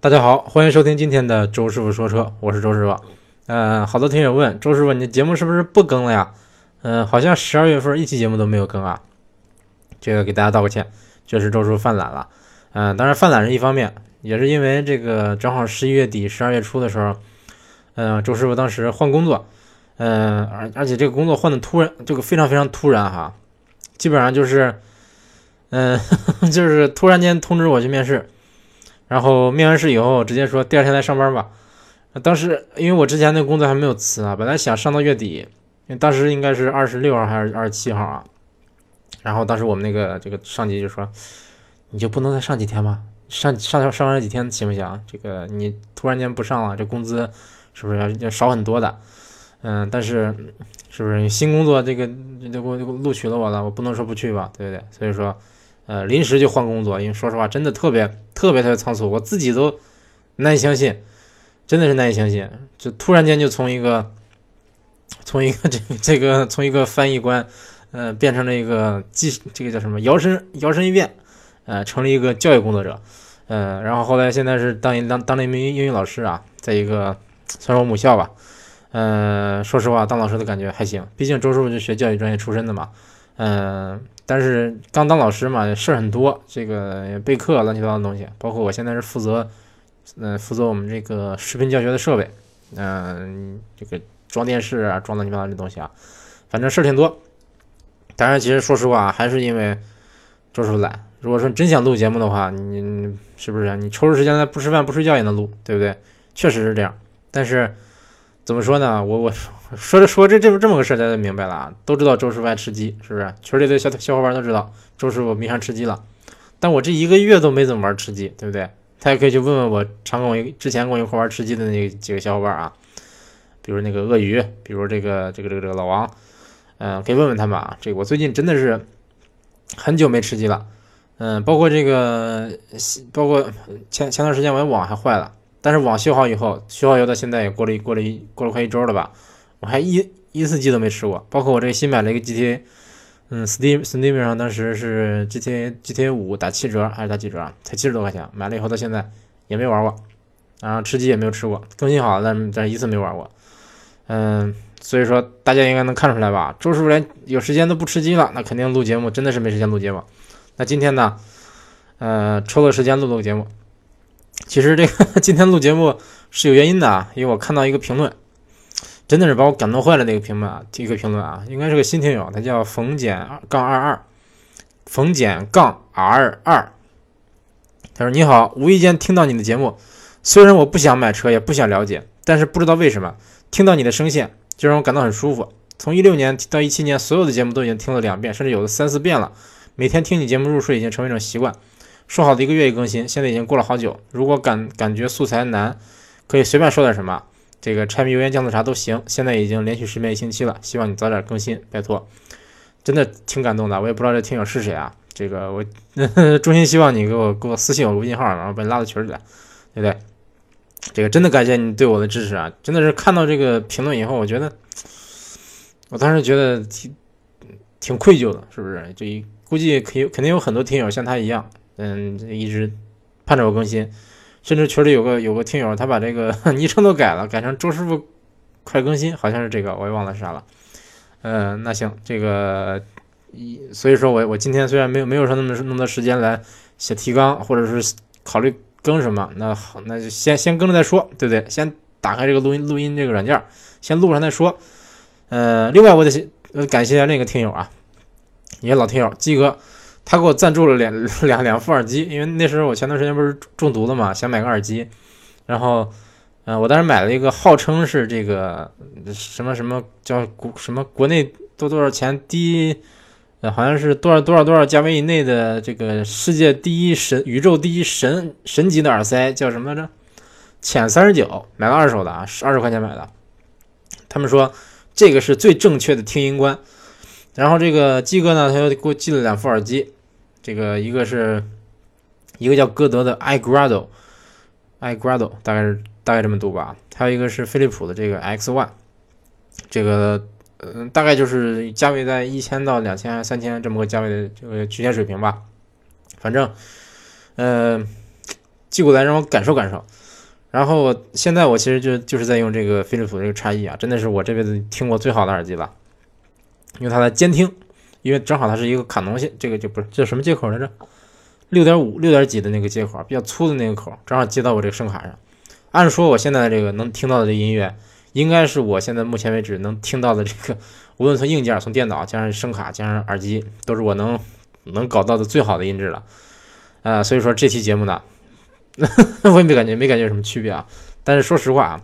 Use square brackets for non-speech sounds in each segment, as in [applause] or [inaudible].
大家好，欢迎收听今天的周师傅说车，我是周师傅。嗯，好多听友问周师傅，你节目是不是不更了呀？嗯，好像十二月份一期节目都没有更啊。这个给大家道个歉，确实周师傅犯懒了。嗯，当然犯懒是一方面，也是因为这个正好十一月底、十二月初的时候，嗯，周师傅当时换工作，嗯，而而且这个工作换的突然，这个非常非常突然哈，基本上就是，嗯，[laughs] 就是突然间通知我去面试。然后面完试以后，直接说第二天来上班吧。当时因为我之前那工作还没有辞啊，本来想上到月底，因为当时应该是二十六号还是二十七号啊。然后当时我们那个这个上级就说：“你就不能再上几天吗？上上上完几天行不行？这个你突然间不上了，这工资是不是要要少很多的？嗯，但是是不是新工作这个这我录取了我了，我不能说不去吧，对不对？所以说。”呃，临时就换工作，因为说实话，真的特别特别特别仓促，我自己都难以相信，真的是难以相信，就突然间就从一个从一个 [laughs] 这个这个从一个翻译官，呃，变成了一个技这个叫什么摇身摇身一变，呃，成了一个教育工作者，呃，然后后来现在是当一当当了一名英语老师啊，在一个算是我母校吧，呃，说实话，当老师的感觉还行，毕竟周师傅就学教育专业出身的嘛，嗯。但是刚当老师嘛，事儿很多，这个备课乱七八糟的东西，包括我现在是负责，嗯，负责我们这个视频教学的设备，嗯，这个装电视啊，装乱七八糟的东西啊，反正事儿挺多。当然，其实说实话，还是因为周师傅懒。如果说真想录节目的话，你是不是你抽出时间来不吃饭不睡觉也能录，对不对？确实是这样。但是怎么说呢？我我。说着说这这么这么个事儿，大家明白了啊，都知道周师傅爱吃鸡，是不是？群里的小小伙伴都知道周师傅迷上吃鸡了。但我这一个月都没怎么玩吃鸡，对不对？他也可以去问问我常跟我之前跟我一块玩吃鸡的那几个小伙伴啊，比如那个鳄鱼，比如这个这个这个这个老王，嗯，可以问问他们啊。这个我最近真的是很久没吃鸡了，嗯，包括这个包括前前段时间我网还坏了，但是网修好以后，修好以后到现在也过了过了一过了快一周了吧。我还一一次鸡都没吃过，包括我这新买了一个 GTA，嗯，Steam Steam 上当时是 GTA GTA 五打七折还是打几折啊，才七十多块钱，买了以后到现在也没玩过，然后吃鸡也没有吃过，更新好了，但但一次没玩过，嗯，所以说大家应该能看出来吧，周师傅连有时间都不吃鸡了，那肯定录节目真的是没时间录节目。那今天呢，呃，抽个时间录录节目，其实这个 [laughs] 今天录节目是有原因的啊，因为我看到一个评论。真的是把我感动坏了。那个评论啊，一个评论啊，应该是个新听友，他叫冯简杠二二，冯简杠 R 二。他说：“你好，无意间听到你的节目，虽然我不想买车，也不想了解，但是不知道为什么听到你的声线就让我感到很舒服。从一六年到一七年，所有的节目都已经听了两遍，甚至有的三四遍了。每天听你节目入睡已经成为一种习惯。说好的一个月一更新，现在已经过了好久。如果感感觉素材难，可以随便说点什么。”这个柴米油盐酱醋茶都行，现在已经连续失眠一星期了，希望你早点更新，拜托，真的挺感动的。我也不知道这听友是谁啊，这个我 [laughs] 衷心希望你给我给我私信我微信号，然后把你拉到群里来，对不对？这个真的感谢你对我的支持啊，真的是看到这个评论以后，我觉得我当时觉得挺挺愧疚的，是不是？这估计可以肯定有很多听友像他一样，嗯，一直盼着我更新。甚至群里有个有个听友，他把这个 [laughs] 昵称都改了，改成周师傅快更新，好像是这个，我也忘了是啥了。嗯，那行，这个一，所以说我我今天虽然没有没有说那么那么多时间来写提纲，或者是考虑更什么，那好，那就先先更着再说，对不对？先打开这个录音录音这个软件，先录上再说。呃，另外我得感谢另一个听友啊，也老听友鸡哥。他给我赞助了两 [laughs] 两两副耳机，因为那时候我前段时间不是中毒了嘛，想买个耳机，然后，嗯，我当时买了一个号称是这个什么什么叫国什么国内多多少钱第，呃，好像是多少多少多少价位以内的这个世界第一神宇宙第一神神级的耳塞，叫什么来着？浅三十九，买了二手的啊，二十块钱买的。他们说这个是最正确的听音观，然后这个鸡哥呢，他又给我寄了两副耳机。这个一个是一个叫歌德的 i grado，i grado 大概是大概这么读吧。还有一个是飞利浦的这个 x one，这个嗯大概就是价位在一千到两千三千这么个价位的这个区间水平吧。反正嗯寄过来让我感受感受。然后现在我其实就就是在用这个飞利浦这个叉 E 啊，真的是我这辈子听过最好的耳机了，因为它的监听，因为正好它是一个卡农线，这个就不是这什么接口来着？六点五、六点几的那个接口，比较粗的那个口，正好接到我这个声卡上。按说我现在这个能听到的这音乐，应该是我现在目前为止能听到的这个，[laughs] 无论从硬件、从电脑加上声卡加上耳机，都是我能 [laughs] 能搞到的最好的音质了。呃，所以说这期节目呢。[laughs] 我也没感觉，没感觉有什么区别啊。但是说实话啊，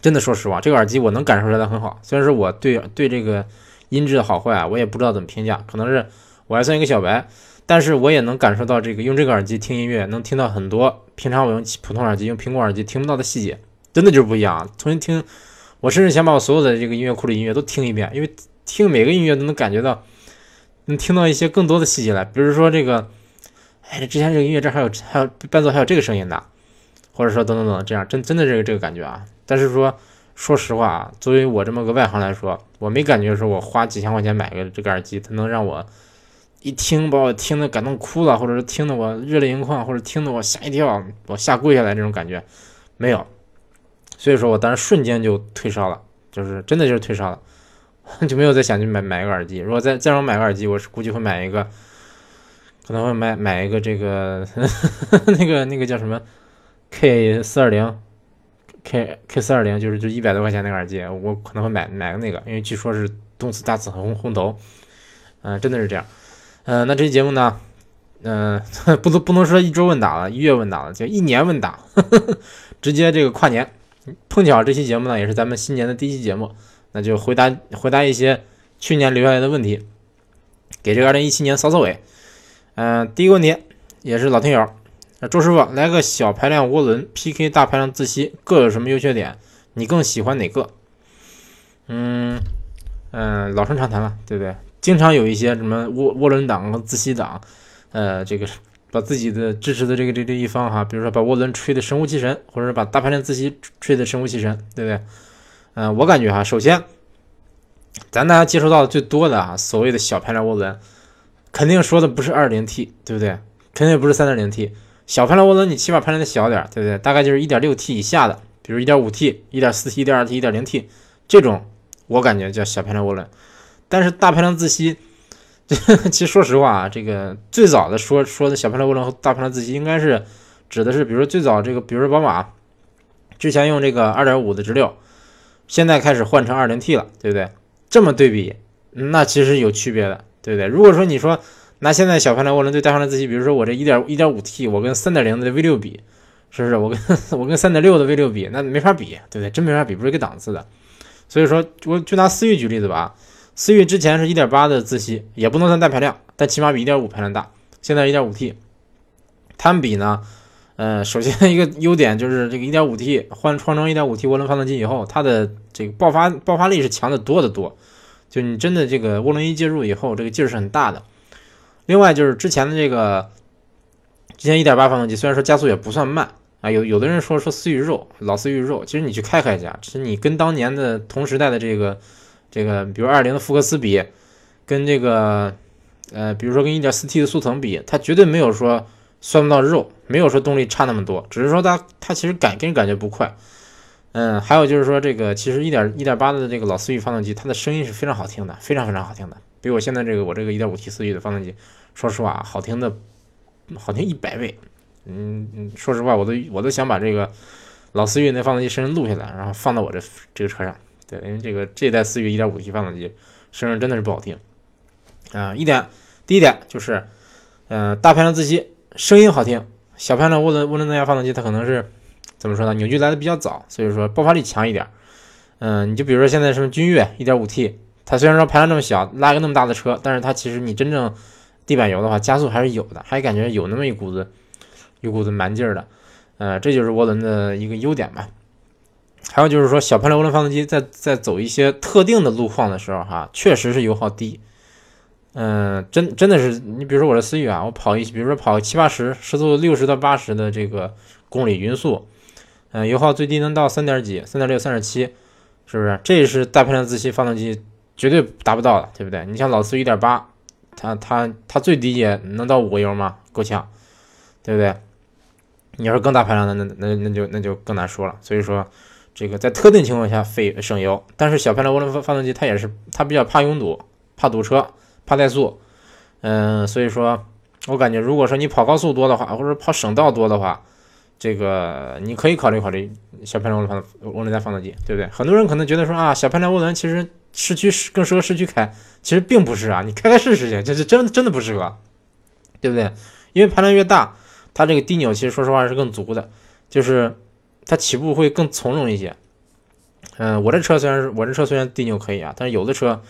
真的说实话，这个耳机我能感受出来很好。虽然说我对对这个音质的好坏啊，我也不知道怎么评价，可能是我还算一个小白，但是我也能感受到这个用这个耳机听音乐，能听到很多平常我用普通耳机、用苹果耳机听不到的细节，真的就是不一样啊。重新听，我甚至想把我所有的这个音乐库的音乐都听一遍，因为听每个音乐都能感觉到，能听到一些更多的细节来，比如说这个。哎，之前这个音乐这还有还有伴奏还有这个声音的，或者说等等等这样真真的这个这个感觉啊。但是说说实话啊，作为我这么个外行来说，我没感觉说我花几千块钱买个这个耳机，它能让我一听把我听的感动哭了，或者是听得我热泪盈眶，或者听得我吓一跳，我吓跪下来这种感觉没有。所以说我当时瞬间就退烧了，就是真的就是退烧了，[laughs] 就没有再想去买买一个耳机。如果再再让我买个耳机，我是估计会买一个。可能会买买一个这个 [laughs] 那个那个叫什么 K 四二零 K K 四二零，就是就一百多块钱那个耳机，我可能会买买个那个，因为据说是动次大次红红头，嗯，真的是这样。嗯，那这期节目呢，嗯，[laughs] 不能不能说一周问答了，一月问答了，就一年问答，[laughs] 直接这个跨年。碰巧这期节目呢，也是咱们新年的第一期节目，那就回答回答一些去年留下来的问题，给这个二零一七年扫扫尾。嗯，第一个问题也是老听友，周师傅来个小排量涡轮 PK 大排量自吸，各有什么优缺点？你更喜欢哪个？嗯嗯，老生常谈了，对不对？经常有一些什么涡涡轮党和自吸党，呃，这个把自己的支持的这个这这一方哈，比如说把涡轮吹的神乎其神，或者是把大排量自吸吹的神乎其神，对不对？嗯，我感觉哈，首先咱大家接触到的最多的啊，所谓的小排量涡轮。肯定说的不是二点零 T，对不对？肯定不是三点零 T。小排量涡轮你起码排量得小点，对不对？大概就是一点六 T 以下的，比如一点五 T、一点四 T、一点二 T、一点零 T 这种，我感觉叫小排量涡轮。但是大排量自吸，[laughs] 其实说实话啊，这个最早的说说的小排量涡轮和大排量自吸，应该是指的是，比如说最早这个，比如说宝马之前用这个二点五的直六，现在开始换成二零 T 了，对不对？这么对比，那其实有区别的。对不对？如果说你说拿现在小排量涡轮对大排量自吸，比如说我这一点一点五 T，我跟三点零的 V 六比，是不是？我跟 [laughs] 我跟三点六的 V 六比，那没法比，对不对？真没法比，不是一个档次的。所以说，我就拿思域举例子吧。思域之前是一点八的自吸，也不能算大排量，但起码比一点五排量大。现在一点五 T，它们比呢？呃，首先一个优点就是这个一点五 T 换换成一点五 T 涡轮发动机以后，它的这个爆发爆发力是强的多得多。就你真的这个涡轮一介入以后，这个劲儿是很大的。另外就是之前的这个，之前一点八发动机虽然说加速也不算慢啊，有有的人说说思域肉，老思域肉，其实你去开开去，其实你跟当年的同时代的这个这个，比如二零的福克斯比，跟这个呃，比如说跟一点四 T 的速腾比，它绝对没有说算不到肉，没有说动力差那么多，只是说它它其实感给人感觉不快。嗯，还有就是说，这个其实一点一点八的这个老思域发动机，它的声音是非常好听的，非常非常好听的，比我现在这个我这个一点五 T 思域的发动机，说实话，好听的好听一百倍。嗯，说实话，我都我都想把这个老思域那发动机声音录下来，然后放到我这这个车上。对，因为这个这代思域一点五 T 发动机声音真的是不好听。啊，一点第一点就是，嗯，大排量自吸声音好听，小排量涡轮涡轮增压发动机它可能是。怎么说呢？扭矩来的比较早，所以说爆发力强一点。嗯，你就比如说现在什么君越 1.5T，它虽然说排量这么小，拉个那么大的车，但是它其实你真正地板油的话，加速还是有的，还感觉有那么一股子，一股子蛮劲儿的。呃，这就是涡轮的一个优点吧。还有就是说，小排量涡轮发动机在在走一些特定的路况的时候，哈，确实是油耗低。嗯，真真的是，你比如说我的思域啊，我跑一，比如说跑七八十，时速六十到八十的这个公里匀速。嗯，油耗最低能到三点几，三点六、三点七，是不是？这是大排量自吸发动机绝对达不到的，对不对？你像老思域1.8，它它它最低也能到五个油吗？够呛，对不对？你要是更大排量的，那那那就那就更难说了。所以说，这个在特定情况下费省油，但是小排量涡轮发发动机它也是它比较怕拥堵、怕堵车、怕怠速。嗯，所以说我感觉，如果说你跑高速多的话，或者跑省道多的话，这个你可以考虑考虑小排量涡轮发涡轮增压发动机，对不对？很多人可能觉得说啊，小排量涡轮其实市区更适合市区开，其实并不是啊，你开开试试去，这是真真的不适合，对不对？因为排量越大。它这个低扭其实说实话是更足的，就是它起步会更从容一些。嗯，我这车虽然是我这车虽然低扭可以啊，但是有的车，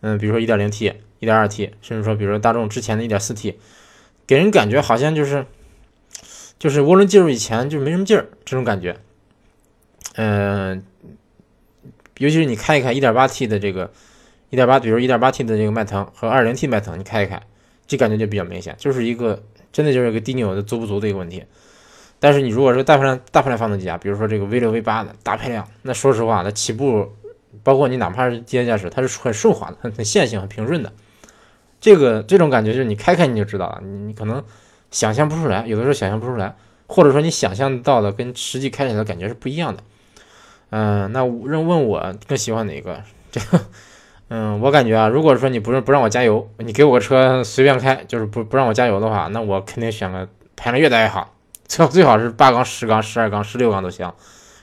嗯，比如说 1.0T、1.2T，甚至说比如说大众之前的一点四 T，给人感觉好像就是就是涡轮介入以前就没什么劲儿这种感觉。嗯，尤其是你开一开 1.8T 的这个1.8，比如 1.8T 的这个迈腾和 2.0T 迈腾，你开一开，这感觉就比较明显，就是一个。真的就是一个低扭的足不足的一个问题，但是你如果是大排量大排量发动机啊，比如说这个 V 六 V 八的大排量，那说实话，它起步，包括你哪怕是低阶驾驶，它是很顺滑的，很很线性、很平顺的。这个这种感觉就是你开开你就知道了，你你可能想象不出来，有的时候想象不出来，或者说你想象到的跟实际开起来的感觉是不一样的。嗯，那人问我更喜欢哪个？这个。嗯，我感觉啊，如果说你不是不让我加油，你给我个车随便开，就是不不让我加油的话，那我肯定选个排量越大越好，最好最好是八缸、十缸、十二缸、十六缸都行，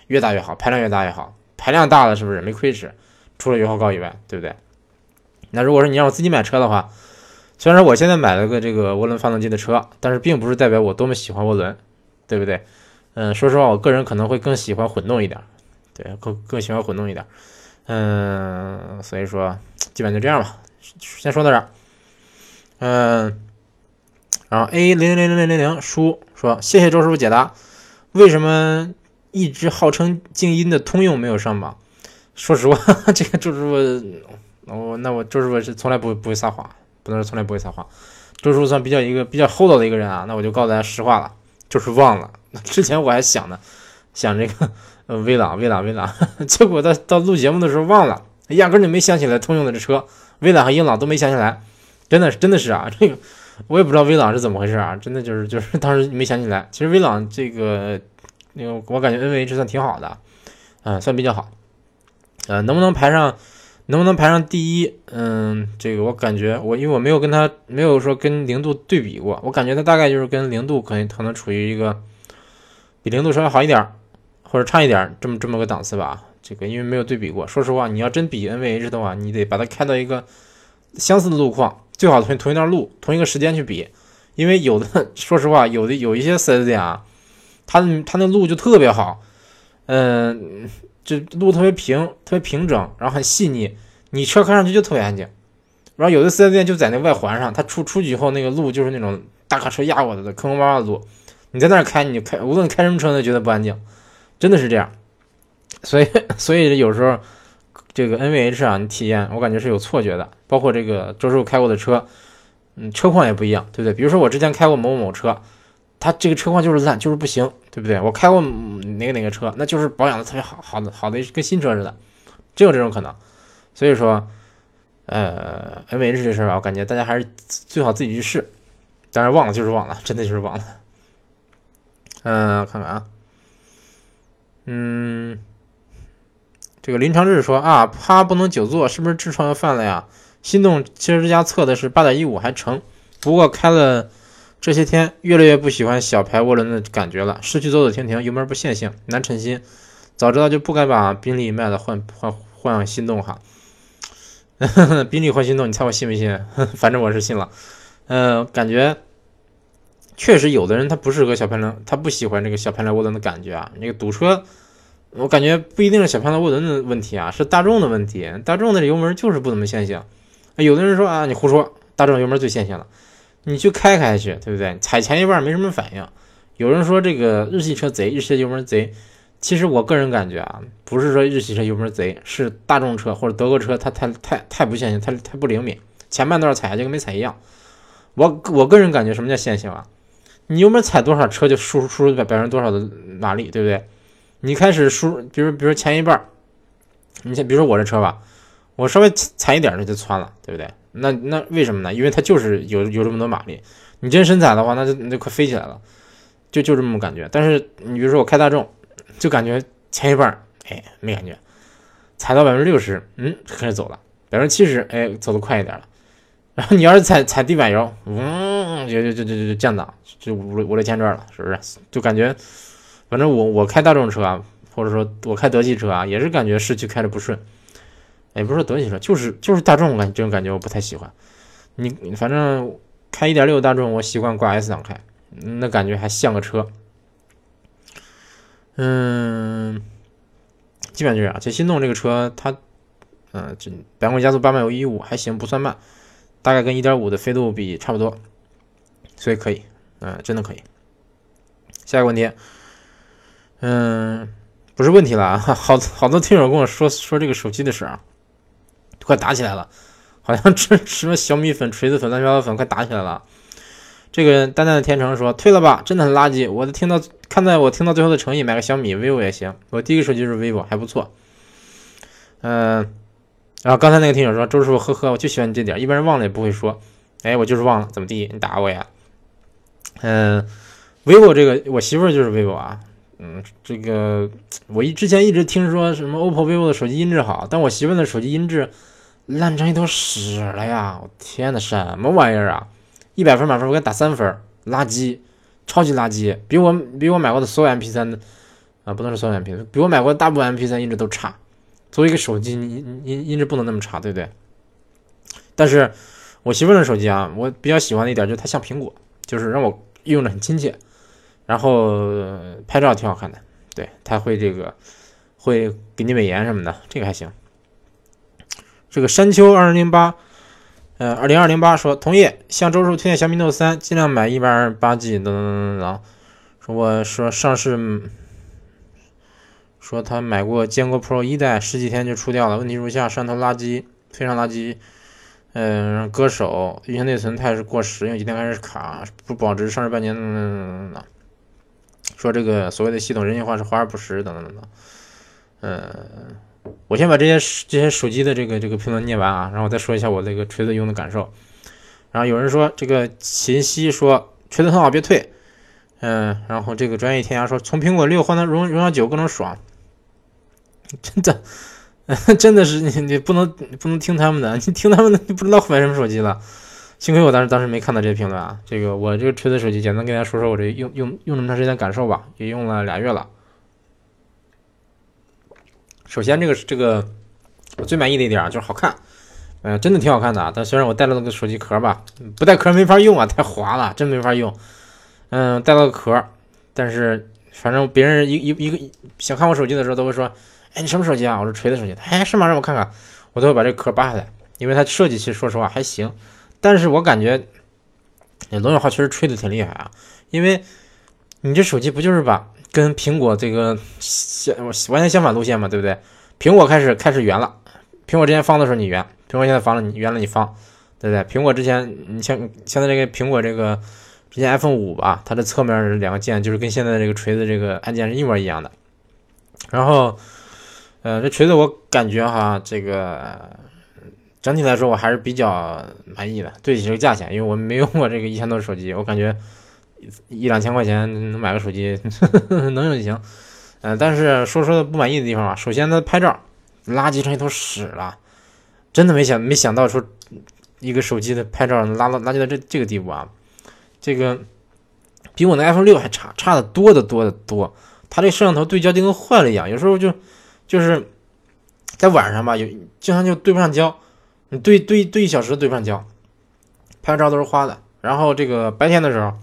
越大越好，排量越大越好，排量大了是不是没亏吃？除了油耗高以外，对不对？那如果说你让我自己买车的话，虽然说我现在买了个这个涡轮发动机的车，但是并不是代表我多么喜欢涡轮，对不对？嗯，说实话，我个人可能会更喜欢混动一点，对，更更喜欢混动一点。嗯，所以说基本就这样吧，先说到这儿。嗯，然后 A 零零零零零零叔说：“谢谢周师傅解答，为什么一直号称静音的通用没有上榜？”说实话，[laughs] 这个周师傅，我那我周师傅是从来不不会撒谎，不能说从来不会撒谎。周师傅算比较一个比较厚道的一个人啊，那我就告诉大家实话了，就是忘了。[laughs] 之前我还想呢，想这个。呃，威朗，威朗，威朗，结果到到录节目的时候忘了，压根就没想起来通用的这车，威朗和英朗都没想起来，真的是，真的是啊，这个我也不知道威朗是怎么回事啊，真的就是就是 [laughs] 当时没想起来。其实威朗这个那个我感觉 NVH 算挺好的，嗯，算比较好，呃，能不能排上，能不能排上第一？嗯，这个我感觉我因为我没有跟他没有说跟零度对比过，我感觉他大概就是跟零度可能可能处于一个比零度稍微好一点。或者差一点，这么这么个档次吧。这个因为没有对比过，说实话，你要真比 NVH 的话，你得把它开到一个相似的路况，最好同同一段路，同一个时间去比。因为有的，说实话，有的有一些 4S 店啊，它它那路就特别好，嗯，就路特别平，特别平整，然后很细腻，你车开上去就特别安静。然后有的 4S 店就在那外环上，它出出去以后，那个路就是那种大卡车压过来的坑坑洼洼的路，你在那儿开，你就开，无论开什么车都觉得不安静。真的是这样，所以 [laughs] 所以有时候这个 NVH 啊，你体验我感觉是有错觉的。包括这个周师傅开过的车，嗯，车况也不一样，对不对？比如说我之前开过某某某车，它这个车况就是烂，就是不行，对不对？我开过哪个哪个车，那就是保养的特别好，好的好的跟新车似的，真有这种可能。所以说，呃，NVH 这事儿啊，我感觉大家还是最好自己去试。当然忘了就是忘了，真的就是忘了。嗯，看看啊。嗯，这个林长志说啊，怕不能久坐，是不是痔疮要犯了呀？心动汽车之家测的是八点一五还成，不过开了这些天，越来越不喜欢小排涡轮的感觉了，市区走走停停，油门不线性，难称心。早知道就不该把宾利卖了，换换换心动哈。[laughs] 宾利换心动，你猜我信不信？[laughs] 反正我是信了。嗯，感觉。确实，有的人他不适合小排量，他不喜欢这个小排量涡轮的感觉啊。那个堵车，我感觉不一定是小排量涡轮的问题啊，是大众的问题。大众的油门就是不怎么线性。有的人说啊，你胡说，大众油门最线性了，你去开开去，对不对？踩前一半没什么反应。有人说这个日系车贼，日系油门贼。其实我个人感觉啊，不是说日系车油门贼，是大众车或者德国车它太太太不线性，它太不灵敏，前半段踩下去跟没踩一样。我我个人感觉什么叫线性啊？你油门踩多少，车就输出百百分之多少的马力，对不对？你开始输，比如比如前一半，你像比如说我这车吧，我稍微踩一点它就窜了，对不对？那那为什么呢？因为它就是有有这么多马力。你真深踩的话，那就那就快飞起来了。就就这么感觉。但是你比如说我开大众，就感觉前一半哎没感觉，踩到百分之六十，嗯开始走了，百分之七十哎走的快一点了。然后你要是踩踩地板油，嗯就就就就就降档，就五五六千转了，是不是？就感觉反正我我开大众车啊，或者说我开德系车啊，也是感觉市区开着不顺。也不是说德系车，就是就是大众，我感觉这种感觉我不太喜欢。你反正开一点六大众，我习惯挂 S 档开，那感觉还像个车。嗯，基本上就这样。这心动这个车，它，嗯，这百公里加速八迈一五还行，不算慢，大概跟一点五的飞度比差不多，所以可以，嗯，真的可以。下一个问题，嗯，不是问题了啊，[laughs] 好好多听友跟我说说这个手机的事啊。快打起来了，好像这什么小米粉、锤子粉、乱七八糟粉快打起来了。这个淡淡的天成说退了吧，真的很垃圾。我听到看在我听到最后的诚意，买个小米、vivo 也行。我第一个手机是 vivo，还不错。嗯，然后刚才那个听友说周师傅呵呵，我就喜欢你这点，一般人忘了也不会说。哎，我就是忘了，怎么地？你打我呀？嗯，vivo 这个我媳妇儿就是 vivo 啊。嗯，这个我一之前一直听说什么 OPPO、vivo 的手机音质好，但我媳妇儿的手机音质。烂成一坨屎了呀！我天呐，什么玩意儿啊！一百分满分我给打三分，垃圾，超级垃圾，比我比我买过的所有 MP3 的啊，不能说所有 MP3，比我买过的大部分 MP3 音质都差。作为一个手机，音音音质不能那么差，对不对？但是我媳妇的手机啊，我比较喜欢的一点就是它像苹果，就是让我用着很亲切，然后拍照挺好看的。对，它会这个会给你美颜什么的，这个还行。这个山丘二零零八，呃，二零二零八说同意，向周叔推荐小米 Note 三，尽量买一百二十八 G 等等等等等。说我说上市，说他买过坚果 Pro 一代，十几天就出掉了，问题如下：摄像头垃圾，非常垃圾。嗯，割手，运行内存态是过时，用几天开始卡，不保值，上市半年等等等等。说这个所谓的系统人性化是华而不实，等等等等。嗯。我先把这些这些手机的这个这个评论念完啊，然后我再说一下我这个锤子用的感受。然后有人说这个秦西说锤子很好，别退。嗯，然后这个专业天涯说从苹果六换到荣荣耀九各种爽，[laughs] 真的，[laughs] 真的是你你不能不能听他们的，[laughs] 你听他们的你不知道买什么手机了。幸亏我当时当时没看到这些评论啊。这个我这个锤子手机简单跟大家说说我这用用用这么长时间的感受吧，也用了俩月了。首先，这个这个我最满意的一点啊，就是好看，嗯，真的挺好看的啊。但虽然我带了那个手机壳吧，不带壳没法用啊，太滑了，真没法用。嗯，带了个壳，但是反正别人一一一个想看我手机的时候，都会说：“哎，你什么手机啊？”我说：“锤子手机。”哎，是吗？让我看看，我都会把这壳扒下来，因为它设计其实说实话还行。但是我感觉，龙小号确实吹的挺厉害啊，因为你这手机不就是把。跟苹果这个相完全相反路线嘛，对不对？苹果开始开始圆了，苹果之前方的时候你圆，苹果现在方了你圆了你方，对不对？苹果之前你像现在这个苹果这个之前 iPhone 五吧，它的侧面两个键就是跟现在这个锤子这个按键是一模一样的。然后，呃，这锤子我感觉哈，这个整体来说我还是比较满意的，对比这个价钱，因为我没用过这个一千多的手机，我感觉。一两千块钱能买个手机，[laughs] 能用就行。嗯，但是说说的不满意的地方吧。首先，它拍照垃圾成一坨屎了，真的没想没想到说一个手机的拍照能拉到垃圾到这这个地步啊！这个比我那 iPhone 六还差，差的多的多的多。它这摄像头对焦就跟坏了一样，有时候就就是在晚上吧，有经常就对不上焦，你对对对一小时对不上焦，拍照都是花的。然后这个白天的时候。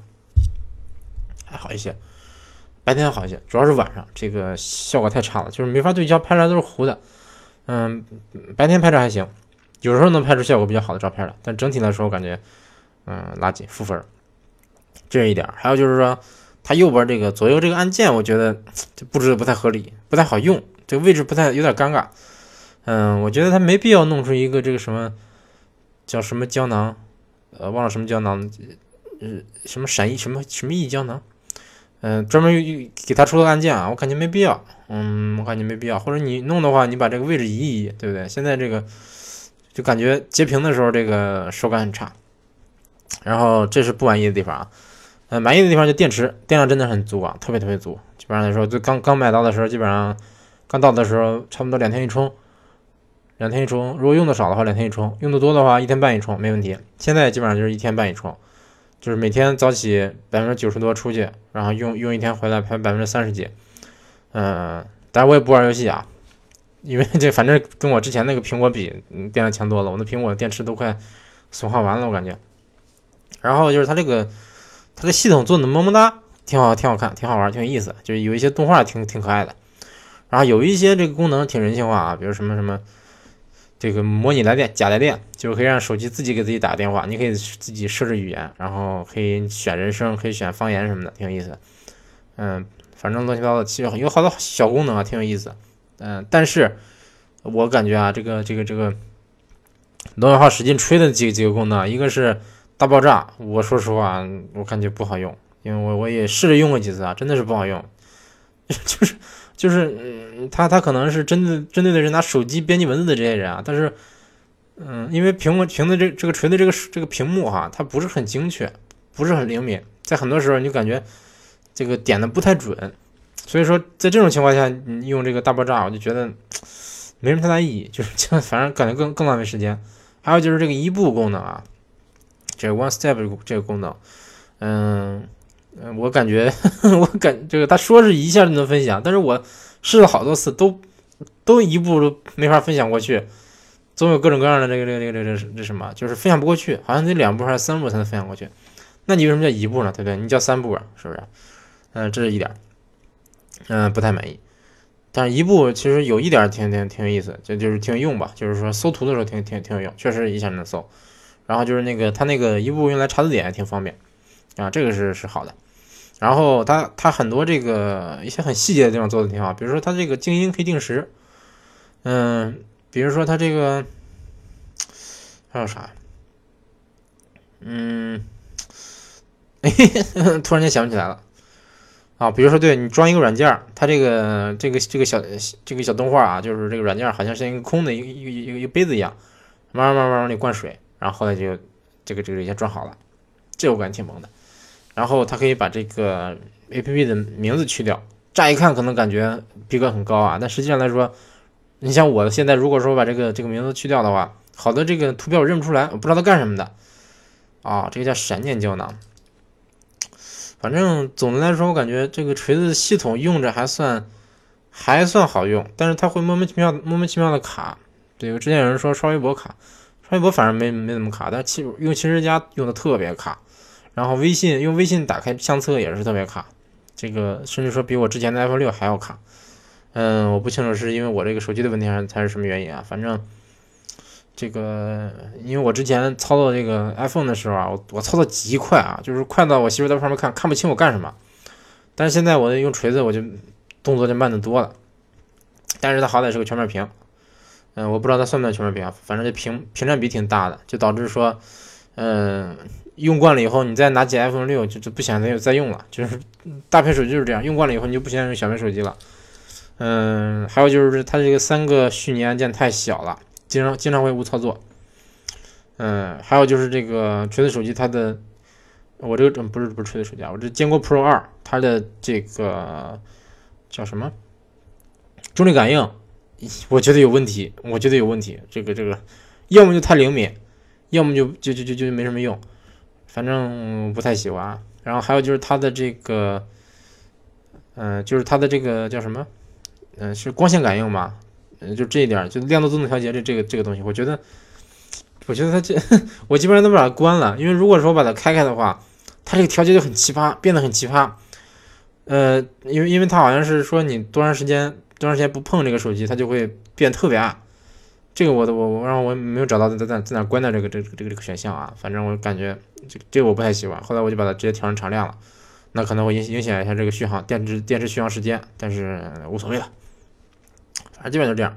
还好一些，白天好一些，主要是晚上这个效果太差了，就是没法对焦，拍出来都是糊的。嗯，白天拍照还行，有时候能拍出效果比较好的照片来，但整体来说我感觉，嗯，垃圾，负分。这一点。还有就是说，它右边这个左右这个按键，我觉得布置的不太合理，不太好用，这个位置不太有点尴尬。嗯，我觉得他没必要弄出一个这个什么叫什么胶囊，呃，忘了什么胶囊，呃，什么闪翼什么什么翼胶囊。嗯，专门给他出个按键啊，我感觉没必要。嗯，我感觉没必要。或者你弄的话，你把这个位置移一移，对不对？现在这个就感觉截屏的时候这个手感很差。然后这是不满意的地方啊。呃，满意的地方就电池，电量真的很足啊，特别特别足。基本上来说，就刚刚买到的时候，基本上刚到的时候，差不多两天一充，两天一充。如果用的少的话，两天一充；用的多的话，一天半一充，没问题。现在基本上就是一天半一充，就是每天早起百分之九十多出去，然后用用一天回来排百分之三十几。嗯，但是我也不玩游戏啊，因为这反正跟我之前那个苹果比，嗯，电量强多了。我那苹果电池都快损耗完了，我感觉。然后就是它这个。它的系统做的么么哒，挺好，挺好看，挺好玩，挺有意思。就是有一些动画挺挺可爱的，然后有一些这个功能挺人性化啊，比如什么什么这个模拟来电、假来电，就是可以让手机自己给自己打电话，你可以自己设置语言，然后可以选人声，可以选方言什么的，挺有意思。嗯，反正乱七八糟，其实有好多小功能啊，挺有意思。嗯，但是我感觉啊，这个这个这个罗永浩使劲吹的几几个功能，一个是。大爆炸，我说实话，我感觉不好用，因为我我也试着用过几次啊，真的是不好用，[laughs] 就是就是，嗯，他他可能是针对针对的是拿手机编辑文字的这些人啊，但是，嗯，因为屏幕屏的这这个锤的这个这个屏幕哈，它不是很精确，不是很灵敏，在很多时候你就感觉这个点的不太准，所以说在这种情况下，你用这个大爆炸，我就觉得没什么太大意义，就是 [laughs] 反正感觉更更浪费时间。还有就是这个一步功能啊。这 One Step 这个功能，嗯嗯，我感觉 [laughs] 我感这个他说是一下就能分享，但是我试了好多次都都一步都没法分享过去，总有各种各样的这个这个这个这这这什么，就是分享不过去，好像得两步还是三步才能分享过去。那你为什么叫一步呢？对不对？你叫三步啊，是不是？嗯，这是一点，嗯，不太满意。但是一步其实有一点挺挺挺有意思，就就是挺有用吧，就是说搜图的时候挺挺挺有用，确实一下就能搜。然后就是那个，它那个一步用来查字典也挺方便，啊，这个是是好的。然后它它很多这个一些很细节的地方做的挺好，比如说它这个静音可以定时，嗯，比如说它这个还有啥？嗯，[laughs] 突然间想不起来了。啊，比如说对你装一个软件，它这个这个这个小这个小动画啊，就是这个软件好像是一个空的一个一个一个一个杯子一样，慢慢慢慢往里灌水。然后后来就这个这个一下装好了，这我感觉挺萌的。然后它可以把这个 A P P 的名字去掉，乍一看可能感觉逼格很高啊，但实际上来说，你像我现在如果说把这个这个名字去掉的话，好多这个图标我认不出来，我不知道它干什么的。啊，这个叫闪电胶囊。反正总的来说，我感觉这个锤子系统用着还算还算好用，但是它会莫名其妙莫名其妙的卡。对我，之前有人说刷微博卡。刷微博反正没没怎么卡，但其用其实家用的特别卡，然后微信用微信打开相册也是特别卡，这个甚至说比我之前的 iPhone 六还要卡。嗯，我不清楚是因为我这个手机的问题还是还是什么原因啊？反正这个因为我之前操作这个 iPhone 的时候啊，我我操作极快啊，就是快到我媳妇在旁边看看不清我干什么。但是现在我用锤子，我就动作就慢的多了。但是它好歹是个全面屏。嗯，我不知道它算不算全面屏，反正这屏屏占比挺大的，就导致说，嗯，用惯了以后，你再拿起 iPhone 六就就不想再再用了，就是大屏手机就是这样，用惯了以后你就不想用小屏手机了。嗯，还有就是它这个三个虚拟按键太小了，经常经常会误操作。嗯，还有就是这个锤子手机它的，我这个不是不是锤子手机啊，我这坚果 Pro 二它的这个叫什么重力感应。我觉得有问题，我觉得有问题。这个这个，要么就太灵敏，要么就就就就就没什么用，反正不太喜欢。然后还有就是它的这个，嗯，就是它的这个叫什么？嗯，是光线感应吧？嗯，就这一点，就亮度自动调节这这个这个东西，我觉得，我觉得它这，[laughs] 我基本上都把它关了，因为如果说把它开开的话，它这个调节就很奇葩，变得很奇葩。呃，因为因为它好像是说你多长时间。多长时间不碰这个手机，它就会变特别暗。这个我的我我让我没有找到在在在哪关掉这个这个这个这个选项啊。反正我感觉这这个我不太喜欢。后来我就把它直接调成常亮了，那可能会影影响一下这个续航电池电池续航时间，但是无所谓了。反正基本就这样。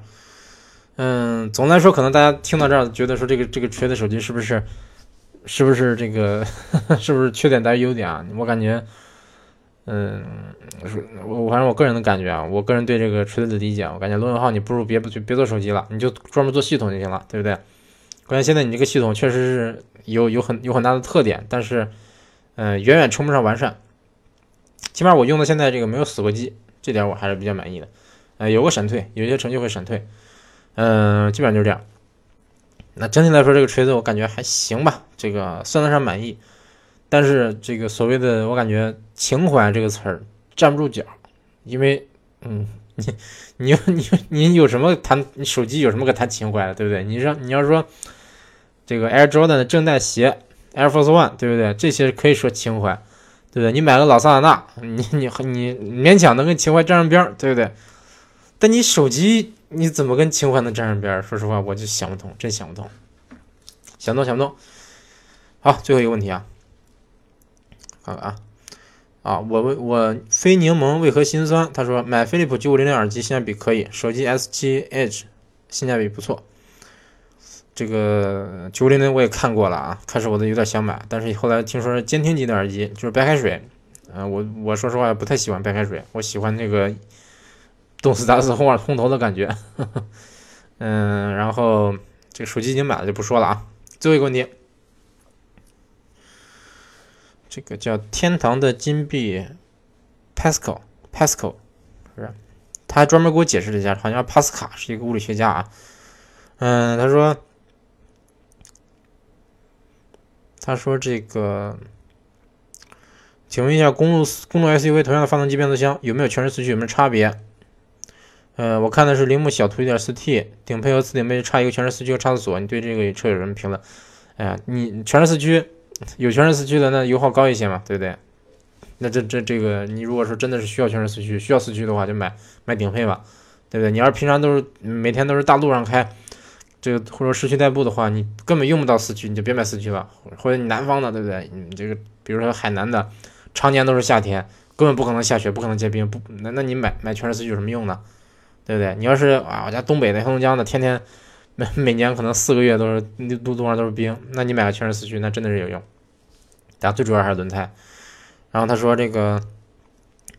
嗯，总的来说，可能大家听到这儿觉得说这个这个锤子手机是不是是不是这个 [laughs] 是不是缺点大于优点啊？我感觉。嗯，我反正我个人的感觉啊，我个人对这个锤子的理解，我感觉罗永浩你不如别不别做手机了，你就专门做系统就行了，对不对？关键现在你这个系统确实是有有很有很大的特点，但是，嗯，远远称不上完善。起码我用到现在这个没有死过机，这点我还是比较满意的。呃，有个闪退，有些程序会闪退，嗯，基本上就是这样。那整体来说，这个锤子我感觉还行吧，这个算得上满意。但是这个所谓的我感觉情怀这个词儿站不住脚，因为嗯，你你你你有什么谈你手机有什么可谈情怀的，对不对？你说你要说这个 Air Jordan 的正代鞋 Air Force One，对不对？这些可以说情怀。对不对？你买个老桑塔纳，你你你勉强能跟情怀沾上边儿，对不对？但你手机你怎么跟情怀能沾上边儿？说实话，我就想不通，真想不通，想不通，想不通。好，最后一个问题啊，看看啊啊，我为我非柠檬为何心酸？他说买飞利浦九五零零耳机性价比可以，手机 S 七 Edge 性价比不错。这个九零零我也看过了啊，开始我都有点想买，但是后来听说监听级的耳机就是白开水，嗯，我我说实话不太喜欢白开水，我喜欢那个动次打次轰耳轰头的感觉，[laughs] 嗯，然后这个手机已经买了就不说了啊。最后一个问题，这个叫天堂的金币，Pascal Pascal 是不是？他还专门给我解释了一下，好像帕斯卡是一个物理学家啊，嗯，他说。他说：“这个，请问一下，公路公路 SUV 同样的发动机变速箱有没有全时四驱？有没有差别？呃，我看的是铃木小途一点四 T，顶配和次顶配差一个全时四驱和差速锁。你对这个车有什么评论？哎呀，你全时四驱有全时四驱的，那油耗高一些嘛，对不对？那这这这个，你如果说真的是需要全时四驱，需要四驱的话，就买买顶配吧，对不对？你要是平常都是每天都是大路上开。”这个或者市区代步的话，你根本用不到四驱，你就别买四驱了。或者你南方的，对不对？你这个比如说海南的，常年都是夏天，根本不可能下雪，不可能结冰，不那那你买买全时四驱有什么用呢？对不对？你要是啊，我家东北的黑龙江的，天天每每年可能四个月都是路路上都是冰，那你买个全时四驱，那真的是有用。但最主要还是轮胎。然后他说这个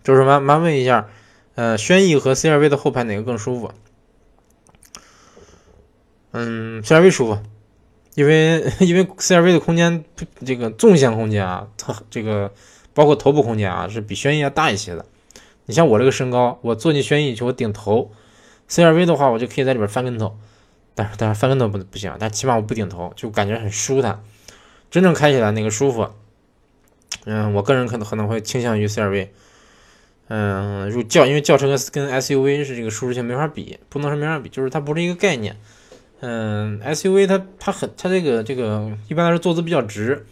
就是麻麻问一下，呃，轩逸和 CRV 的后排哪个更舒服？嗯，CRV 舒服，因为因为 CRV 的空间，这个纵向空间啊，它这个包括头部空间啊，是比轩逸要大一些的。你像我这个身高，我坐进轩逸去，我顶头；CRV 的话，我就可以在里边翻跟头，但是但是翻跟头不不行，但起码我不顶头，就感觉很舒坦，真正开起来那个舒服。嗯，我个人可能可能会倾向于 CRV。嗯，如轿因为轿车跟跟 SUV 是这个舒适性没法比，不能说没法比，就是它不是一个概念。嗯，SUV 它它很它这个这个一般来说坐姿比较直，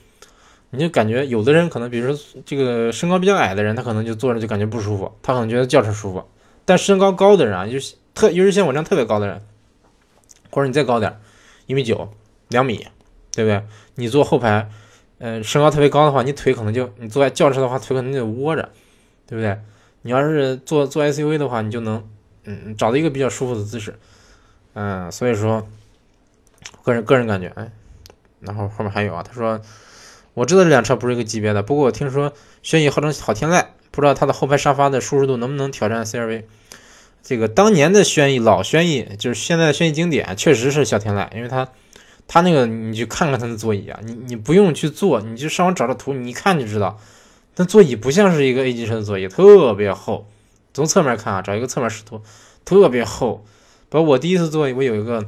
你就感觉有的人可能比如说这个身高比较矮的人，他可能就坐着就感觉不舒服，他可能觉得轿车舒服。但身高高的人啊，就是特尤其像我这样特别高的人，或者你再高点，一米九、两米，对不对？你坐后排，嗯，身高特别高的话，你腿可能就你坐在轿车的话，腿可能就窝着，对不对？你要是坐坐 SUV 的话，你就能嗯找到一个比较舒服的姿势。嗯，所以说，个人个人感觉，哎，然后后面还有啊，他说，我知道这辆车不是一个级别的，不过我听说轩逸号称好天籁，不知道它的后排沙发的舒适度能不能挑战 CRV。这个当年的轩逸，老轩逸就是现在的轩逸经典，确实是小天籁，因为它，它那个你去看看它的座椅啊，你你不用去坐，你就上网找找图，你一看就知道，那座椅不像是一个 A 级车的座椅，特别厚，从侧面看啊，找一个侧面视图，特别厚。包括我第一次坐，我有一个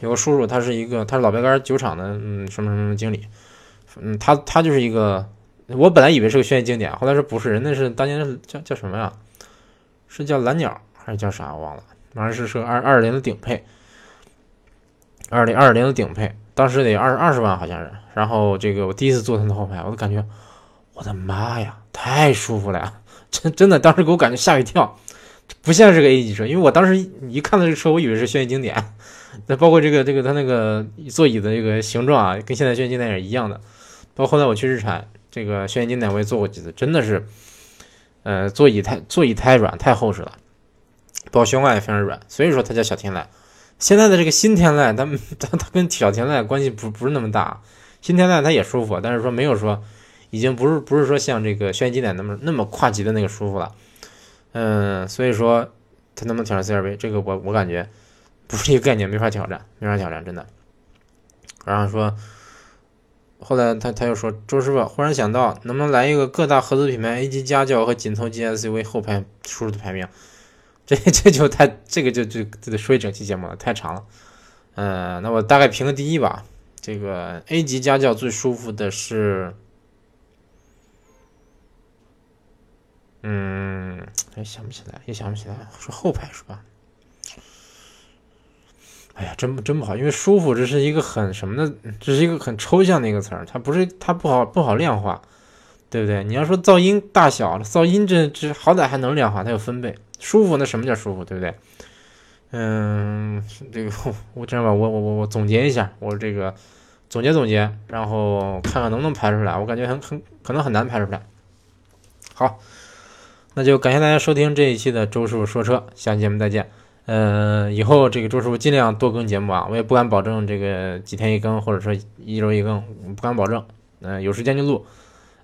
有个叔叔，他是一个他是老白干酒厂的，嗯，什么什么经理，嗯，他他就是一个，我本来以为是个轩逸经典，后来说不是，人那是当年叫叫什么呀？是叫蓝鸟还是叫啥？我忘了，反正是是二二零的顶配，二零二零的顶配，当时得二二十万好像是。然后这个我第一次坐他的后排，我都感觉我的妈呀，太舒服了 [laughs] 呀！真真的，当时给我感觉吓一跳。不像是个 A 级车，因为我当时一看到这车，我以为是轩逸经典。[laughs] 那包括这个这个它那个座椅的这个形状啊，跟现在轩逸经典也是一样的。包括后来我去日产，这个轩逸经典我也坐过几次，真的是，呃，座椅太座椅太软太厚实了，包括悬挂也非常软，所以说它叫小天籁。现在的这个新天籁，它它它跟小天籁关系不不是那么大。新天籁它也舒服，但是说没有说已经不是不是说像这个轩逸经典那么那么跨级的那个舒服了。嗯，所以说它能不能挑战 CRV，这个我我感觉不是一个概念，没法挑战，没法挑战，真的。然后说，后来他他又说，周师傅忽然想到，能不能来一个各大合资品牌 A 级家轿和紧凑级 SUV 后排舒适度排名？这 [laughs] 这就太这个就就就得说一整期节目了，太长了。嗯，那我大概评个第一吧。这个 A 级家教最舒服的是，嗯，哎想不起来，也想不起来，说后排是吧？哎呀，真不真不好，因为舒服这是一个很什么的，这是一个很抽象的一个词儿，它不是它不好不好量化，对不对？你要说噪音大小，噪音这这好歹还能量化，它有分贝。舒服那什么叫舒服，对不对？嗯，[laughs] 这个 [laughs] 我这样吧，我我我我总结一下，我这个总结总结，然后看看能不能排出来。我感觉很很可能很难排出来。好，那就感谢大家收听这一期的周师傅说车，下期节目再见。呃，以后这个周师傅尽量多更节目啊，我也不敢保证这个几天一更，或者说一周一更，不敢保证。嗯，有时间就录。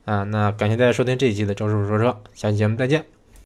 啊，那感谢大家收听这一期的周师傅说车，下期节目再见。